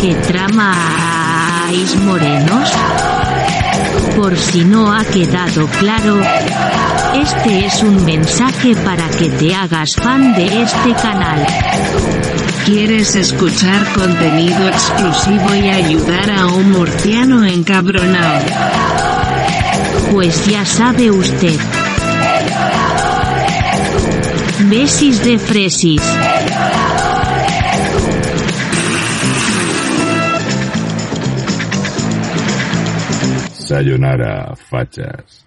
¿Qué tramáis morenos? Por si no ha quedado claro, este es un mensaje para que te hagas fan de este canal. ¿Quieres escuchar contenido exclusivo y ayudar a un murciano encabronado? Pues ya sabe usted. Besis de fresis. Sayonara, fachas.